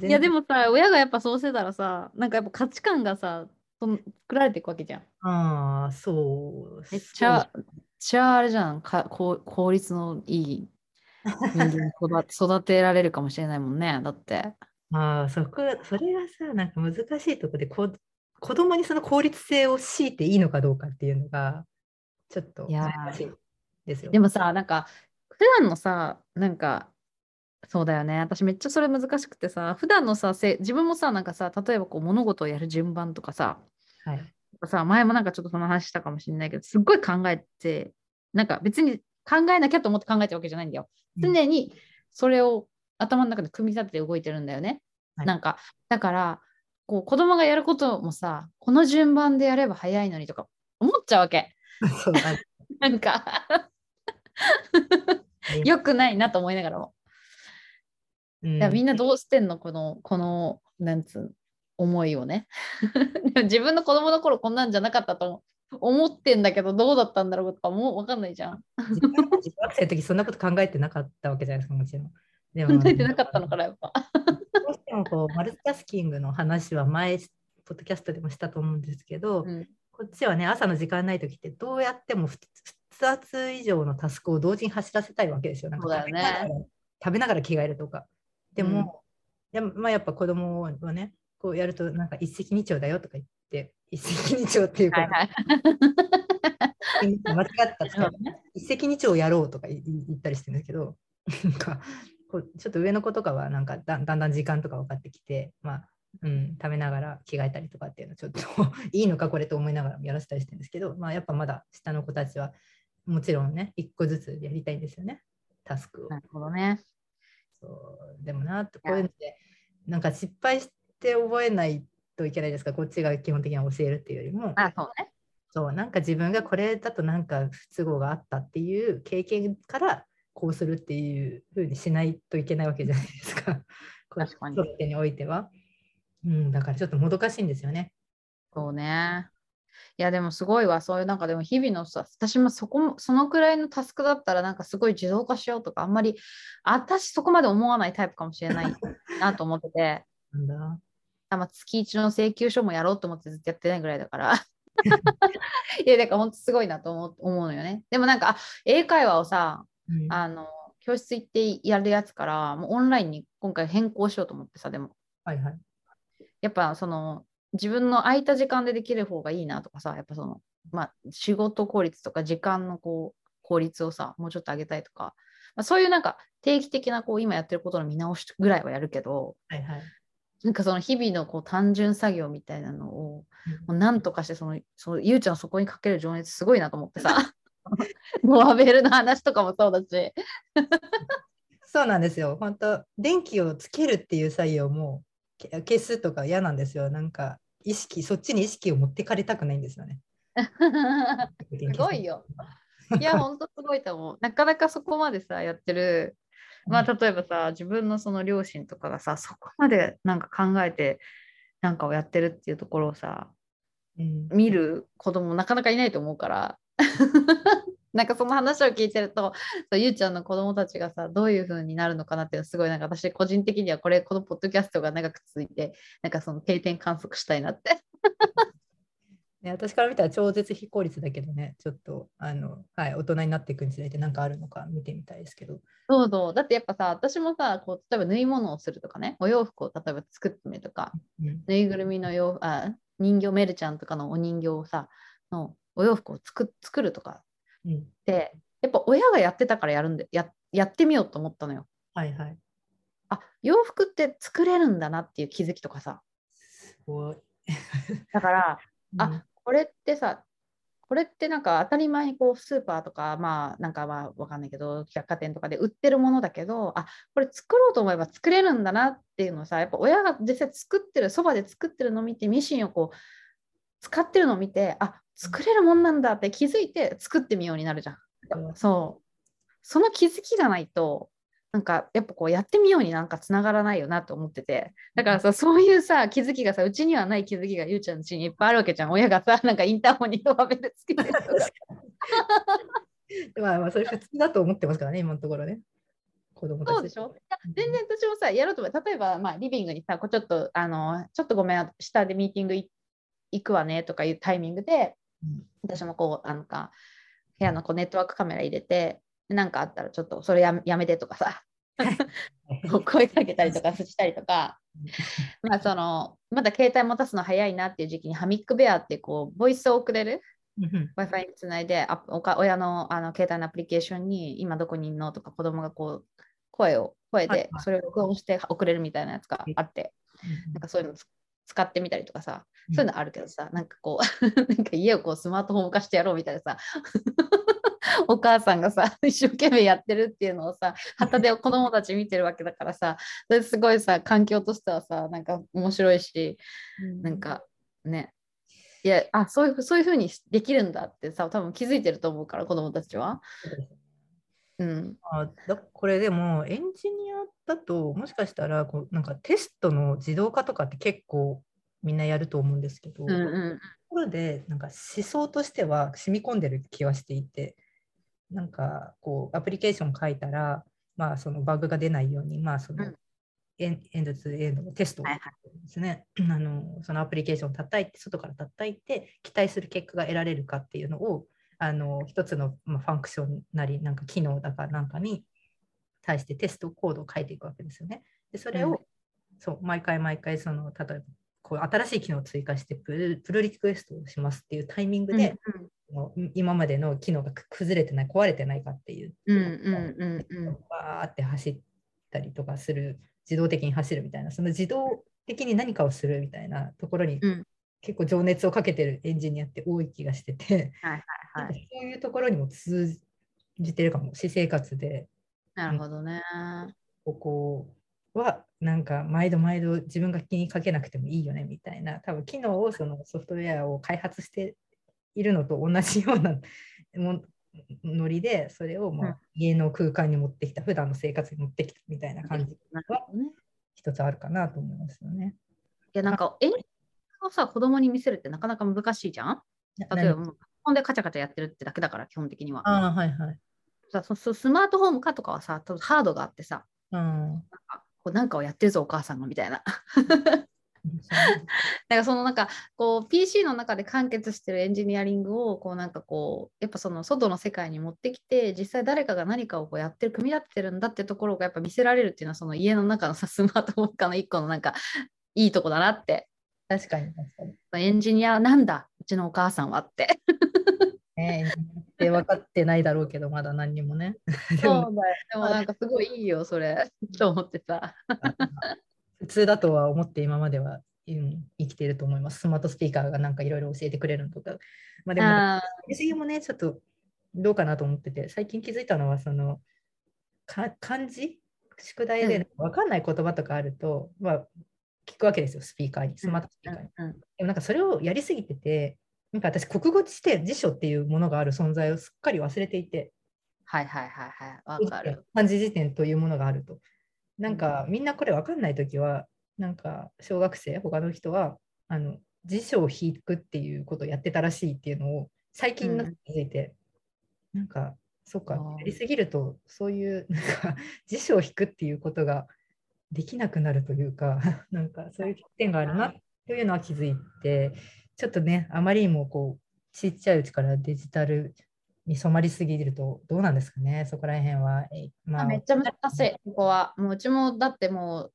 いや、でも。もさ、親がやっぱそうしてたらさ、なんかやっぱ価値観がさ、その作られていくわけじゃん。ああ、そう。めっちゃ、めっちゃあれじゃん。かこう効率のいい人間に 育てられるかもしれないもんね。だって。ああ、そこ、それがさ、なんか難しいところでこ、子供にその効率性を強いていいのかどうかっていうのが、ちょっと難しいですよ。でもさ、なんか、普段のさ、なんか、そうだよね。私めっちゃそれ難しくてさ、普段のさ、せ自分もさ、なんかさ、例えばこう物事をやる順番とかさ、はい。さ、前もなんかちょっとその話したかもしれないけど、すっごい考えて、なんか別に考えなきゃと思って考えてるわけじゃないんだよ。うん常にそれを頭の中で組み立てて動いてるんだよね。はいなんか、だから、こう子供がやることもさ、この順番でやれば早いのにとか思っちゃうわけ。そうなんかね良くないなと思いながらも。うんみんなどうしてんの？この、この、なんつう、思いをね。で も自分の子供の頃こんなんじゃなかったと思ってんだけど、どうだったんだろうとかもう分かんないじゃん。自分学生の時そんなこと考えてなかったわけじゃないですか、もちろん。で考えてなかったのから、やっぱ。どうしてもこうマルチタスキングの話は前、ポッドキャストでもしたと思うんですけど、うんこっちはね、朝の時間ない時ってどうやっても2つ以上のタスクを同時に走らせたいわけですよ。食べながら食べながら着替えるとか。でも、やまあ、やっぱ子供はね、こうやるとなんか一石二鳥だよとか言って、一石二鳥っていうか、はいはい。間違った使い一石二鳥やろうとか言ったりしてるんですけど、なんかこうちょっと上の子とかはなんかだだんだん時間とか分かってきて、まあうん、食べながら着替えたりとかっていうのちょっと いいのかこれと思いながらやらせたりしてるんですけど、まあ、やっぱまだ下の子たちはもちろんね一個ずつやりたいんですよねタスクを。なるほどね。そうでもなこういうのでなんか失敗して覚えないといけないですかこっちが基本的には教えるっていうよりもあ、そうね。そうなんか自分がこれだとなんか不都合があったっていう経験からこうするっていうふうにしないといけないわけじゃないですか。確かに においては。うん、だからちょっともどかしいんですよね。そうね。いやでもすごいわ、そういうなんかでも日々のさ、私もそこもそのくらいのタスクだったらなんかすごい自動化しようとかあんまり私そこまで思わないタイプかもしれないなと思ってて、なんだ。あまあ、月一の請求書もやろうと思ってずっとやってないぐらいだから。いやだから本当すごいなと思う思うのよね。でもなんかあ英会話をさ、うん、あの教室行ってやるやつからもうオンラインに今回変更しようと思ってさ、でもはいはい。やっぱその自分の空いた時間でできる方がいいなとかさ、やっぱその、まあ、仕事効率とか時間のこう効率をさ、もうちょっと上げたいとか、まあ、そういうなんか定期的なこう今やってることの見直しぐらいはやるけど、はいはい。なんかその日々のこう単純作業みたいなのを、もうなんとかしてその、そのゆうちゃんそこにかける情熱すごいなと思ってさ、モアベルの話とかもそうだし、そうなんですよ。本当電気をつけるっていう作業もけ消すとか嫌なんですよ。なんか意識、そっちに意識を持ってかれたくないんですよね。すごいよ。いや、ほんとすごいと思う。なかなかそこまでさ、やってる。まあ、例えばさ、自分のその両親とかがさ、そこまでなんか考えて、なんかをやってるっていうところをさ、うん、見る子供なかなかいないと思うから。なんかその話を聞いてると、ゆうちゃんの子供たちがさ、どういう風になるのかなっていうのすごいなんか私個人的にはこれ、このポッドキャストが長く続いて、なんかその定点観測したいなって。ね、私から見たら超絶非効率だけどね、ちょっとあの、はい、大人になっていくにつれて何かあるのか見てみたいですけど。そうそう。だってやっぱさ、私もさ、こう例えば縫い物をするとかね、お洋服を例えば作ってみるとか、うんぬいぐるみの洋あ人形、メルちゃんとかのお人形をさ、のお洋服を作作るとかうん、って、やっぱ親がやってたからやるんでや、やってみようと思ったのよ。はいはい。あ、洋服って作れるんだなっていう気づきとかさ。すごい。だから、うんあ、これってさ、これってなんか当たり前にこうスーパーとか、まあなんかまあわかんないけど、百貨店とかで売ってるものだけど、あ、これ作ろうと思えば作れるんだなっていうのをさ、やっぱ親が実際作ってる、そばで作ってるのを見て、ミシンをこう使ってるのを見て、あ、作れるもんなんだって気づいて作ってみようになるじゃん。うんそう。その気づきがないと、なんかやっぱこうやってみようになんかつながらないよなと思ってて。だからさ、そういうさ、気づきがさ、うちにはない気づきがゆうちゃんのうちにいっぱいあるわけじゃん。親がさ、なんかインターホンにドアベルつけてるとか。まあまあそれ普通だと思ってますからね、今のところね。子供たちそうでしょ？全然私もさ、やろうと思う。例えば、まあ、リビングにさ、こうちょっと、あの、ちょっとごめん、下でミーティングい行くわねとかいうタイミングで、うん私もこう、なんか、部屋のこうネットワークカメラ入れて、なんかあったらちょっとそれやめやめてとかさ、声かけたりとかしたりとか、まあその、まだ携帯持たすの早いなっていう時期にハミックベアってこう、ボイスを送れるうん Wi-Fi につないであおか親のあの携帯のアプリケーションに今どこにいるのとか子供がこう声を声でそれを録音して送れるみたいなやつがあって、なんかそういうのつ使ってみたりとかさ、そういうのあるけどさ、なんかこう、なんか家をこうスマートフォン化してやろうみたいなさ、お母さんがさ、一生懸命やってるっていうのをさ、旗で子供たち見てるわけだからさ、それすごいさ、環境としてはさ、なんか面白いし、なんかね、いや、あ、そういう、そういうふうにできるんだってさ、多分気づいてると思うから、子供たちは。うん。あだこれでもエンジニアだともしかしたらこうなんかテストの自動化とかって結構みんなやると思うんですけど、うんうん。ところでなんか思想としては染み込んでる気はしていてなんかこうアプリケーション書いたらまあそのバグが出ないようにまあその、うんエンエンドツーエンドのテストをはいはいですね、あのそのアプリケーションを叩いて外から叩いて期待する結果が得られるかっていうのをあの一つの、まあ、ファンクションなりなんか機能だかなんかに対してテストコードを書いていくわけですよね。でそれを、うんそう毎回毎回その例えばこう新しい機能を追加してプルプルリクエストをしますっていうタイミングで、もう今までの機能がく崩れてない壊れてないかっていううんうんうんうんうん。バーって走ったりとかする自動的に走るみたいなその自動的に何かをするみたいなところに、うん結構情熱をかけてるエンジニアって多い気がしてて、はいはいはい。そういうところにも通じてるかも私生活でなるほどね。ここはなんか毎度毎度自分が気にかけなくてもいいよねみたいな多分機能をそのソフトウェアを開発しているのと同じようなもノリでそれをまあうん家の空間に持ってきた普段の生活に持ってきたみたいな感じなるほどね。一つあるかなと思いますよね。いやなんか演劇をさ子供に見せるってなかなか難しいじゃん？例えばもうほんでカチャカチャやってるってだけだから基本的には。ああはいはい。さそそスマートフォーム化とかはさ多分ハードがあってさうんなんかこうなんかをやってるぞお母さんがみたいな。だからそのなんかこう PC の中で完結してるエンジニアリングをこうなんかこうやっぱその外の世界に持ってきて実際誰かが何かをこうやってる組み立ててるんだってところがやっぱ見せられるっていうのはその家の中のさスマートフォン化の一個のなんかいいとこだなって確かに確かに。エンジニアなんだうちのお母さんはって。ねえ、分かってないだろうけど、まだ何にもね。でもそうだよ。でもなんかすごいいいよそれと思ってさ。普通だとは思って今までは、うん、生きていると思います。スマートスピーカーがなんかいろいろ教えてくれるのとか。まあでも、あやりすぎもね、ちょっとどうかなと思ってて、最近気づいたのは、その、か漢字？宿題で分かんない言葉とかあると、まあ、聞くわけですよ、スピーカーに、スマートスピーカーに。うんうんでもなんかそれをやりすぎてて、なんか私、国語辞典辞書っていうものがある存在をすっかり忘れていて、はいはいはいはい。わかる。漢字辞典というものがあると。なんかみんなこれ分かんないときは、なんか小学生、他の人はあの辞書を引くっていうことをやってたらしいっていうのを最近になって気づいて、なんか、そっかやりすぎると、そういうなんか辞書を引くっていうことができなくなるというか、なんかそういう欠点があるなというのは気づいて、ちょっとね、あまりにもこう、ちっちゃいうちからデジタルに染まりすぎるとどうなんですかね、そこら辺は。えまあ、めっちゃ難しい、ここは。もううちもだってもう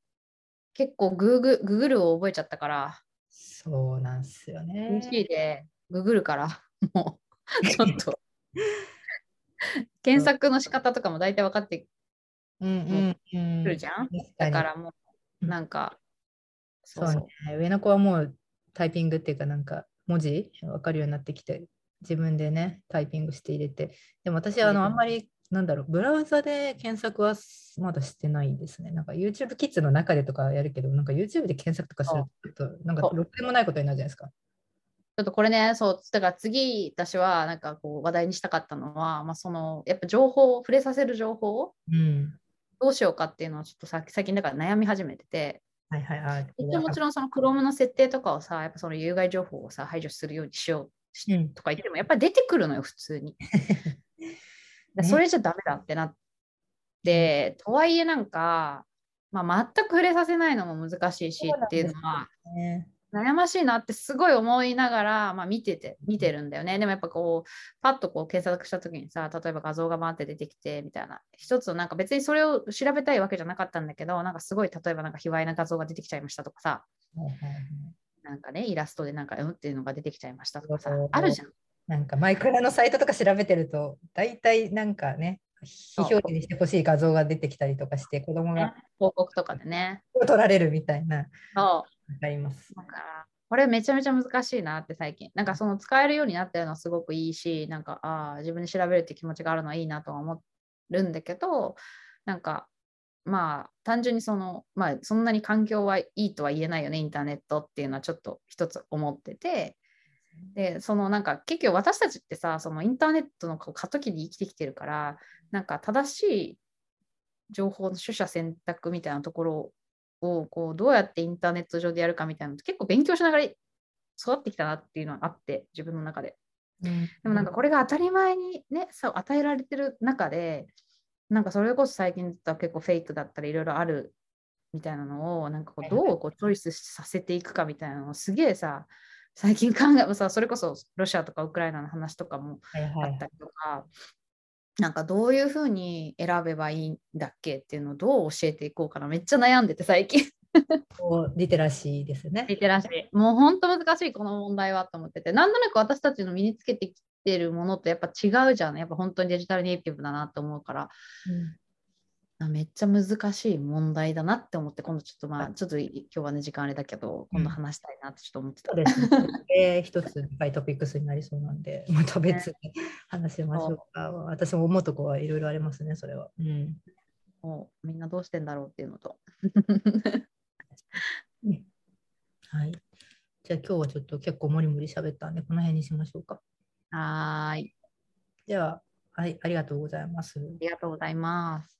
結構グーグググルを覚えちゃったから、そうなんですよね。PC でググるから、もう ちょっと。検索の仕方とかも大体分かってうんうんうん。くるじゃん？だからもう、うんなんか、そそうね。上の子はもうタイピングっていうか、なんか文字？分かるようになってきて、自分でね、タイピングして入れて。でも私、あの、あんまり、なんだろう、ブラウザで検索はまだしてないですね。なんか YouTube キッズの中でとかやるけど、なんか YouTube で検索とかすると、なんかろくでもないことになるじゃないですか。ちょっとこれね、そう、だから次、私はなんかこう話題にしたかったのは、まあ、そのやっぱ情報、触れさせる情報をうん。どうしようかっていうのをちょっとさ最近だから悩み始めてて、はいはいはい。一応もちろんその Chrome の設定とかをさ、やっぱその有害情報をさ排除するようにしようしうん。とか言っても、やっぱり出てくるのよ、普通に。だそれじゃダメだってなって、とはいえなんか、まあ、全く触れさせないのも難しいしっていうのはね悩ましいなってすごい思いながら、まあ、見てて見てるんだよね。でもやっぱこうパッとこう検索した時にさ例えば画像がバーって出てきてみたいな一つのなんか別にそれを調べたいわけじゃなかったんだけどなんかすごい例えばなんか卑猥な画像が出てきちゃいましたとかさなんかねイラストでなんかうんっていうのが出てきちゃいましたとかさあるじゃん。なんかマイクラのサイトとか調べてると、大体なんかね、非表示にしてほしい画像が出てきたりとかして、子供ねが広告とかでね。取られるみたいな。そうわかります。だからこれめちゃめちゃ難しいなって最近。なんかその使えるようになってるのはすごくいいし、なんかああ自分で調べるって気持ちがあるのはいいなとは思るんだけど、なんかまあ単純にそのまあそんなに環境はいいとは言えないよねインターネットっていうのはちょっと一つ思ってて。でそのなんか結局私たちってさそのインターネットの過渡期に生きてきてるからなんか正しい情報の取捨選択みたいなところをこうどうやってインターネット上でやるかみたいなのって結構勉強しながら育ってきたなっていうのはあって自分の中で。うんでもなんかこれが当たり前にねそう与えられてる中でなんかそれこそ最近だったら結構フェイクだったりいろいろあるみたいなのをなんかこうどうこうチョイスさせていくかみたいなのをすげえさ最近考えさそれこそロシアとかウクライナの話とかもはいはいあったりとか、なんかどういうふうに選べばいいんだっけっていうのをどう教えていこうかな。めっちゃ悩んでて最近。こうリテラシーですね。リテラシー。もう本当難しいこの問題はと思ってて。なんとなく私たちの身につけてきてるものとやっぱ違うじゃん。やっぱ本当にデジタルネイティブだなと思うから。あめっちゃ難しい問題だなって思って今度ちょっとまあちょっと今日はね時間あれだけど今度話したいなってちょっと思ってた、そうですね。で一つ深いトピックスになりそうなんで、また別に話しましょうか。私も思うとこはいろいろありますね、それは。うん。もうみんなどうしてんだろうっていうのと はい。じゃあ今日はちょっと結構もりもり喋ったんで、この辺にしましょうか。はーいでは、はい、ありがとうございます。ありがとうございます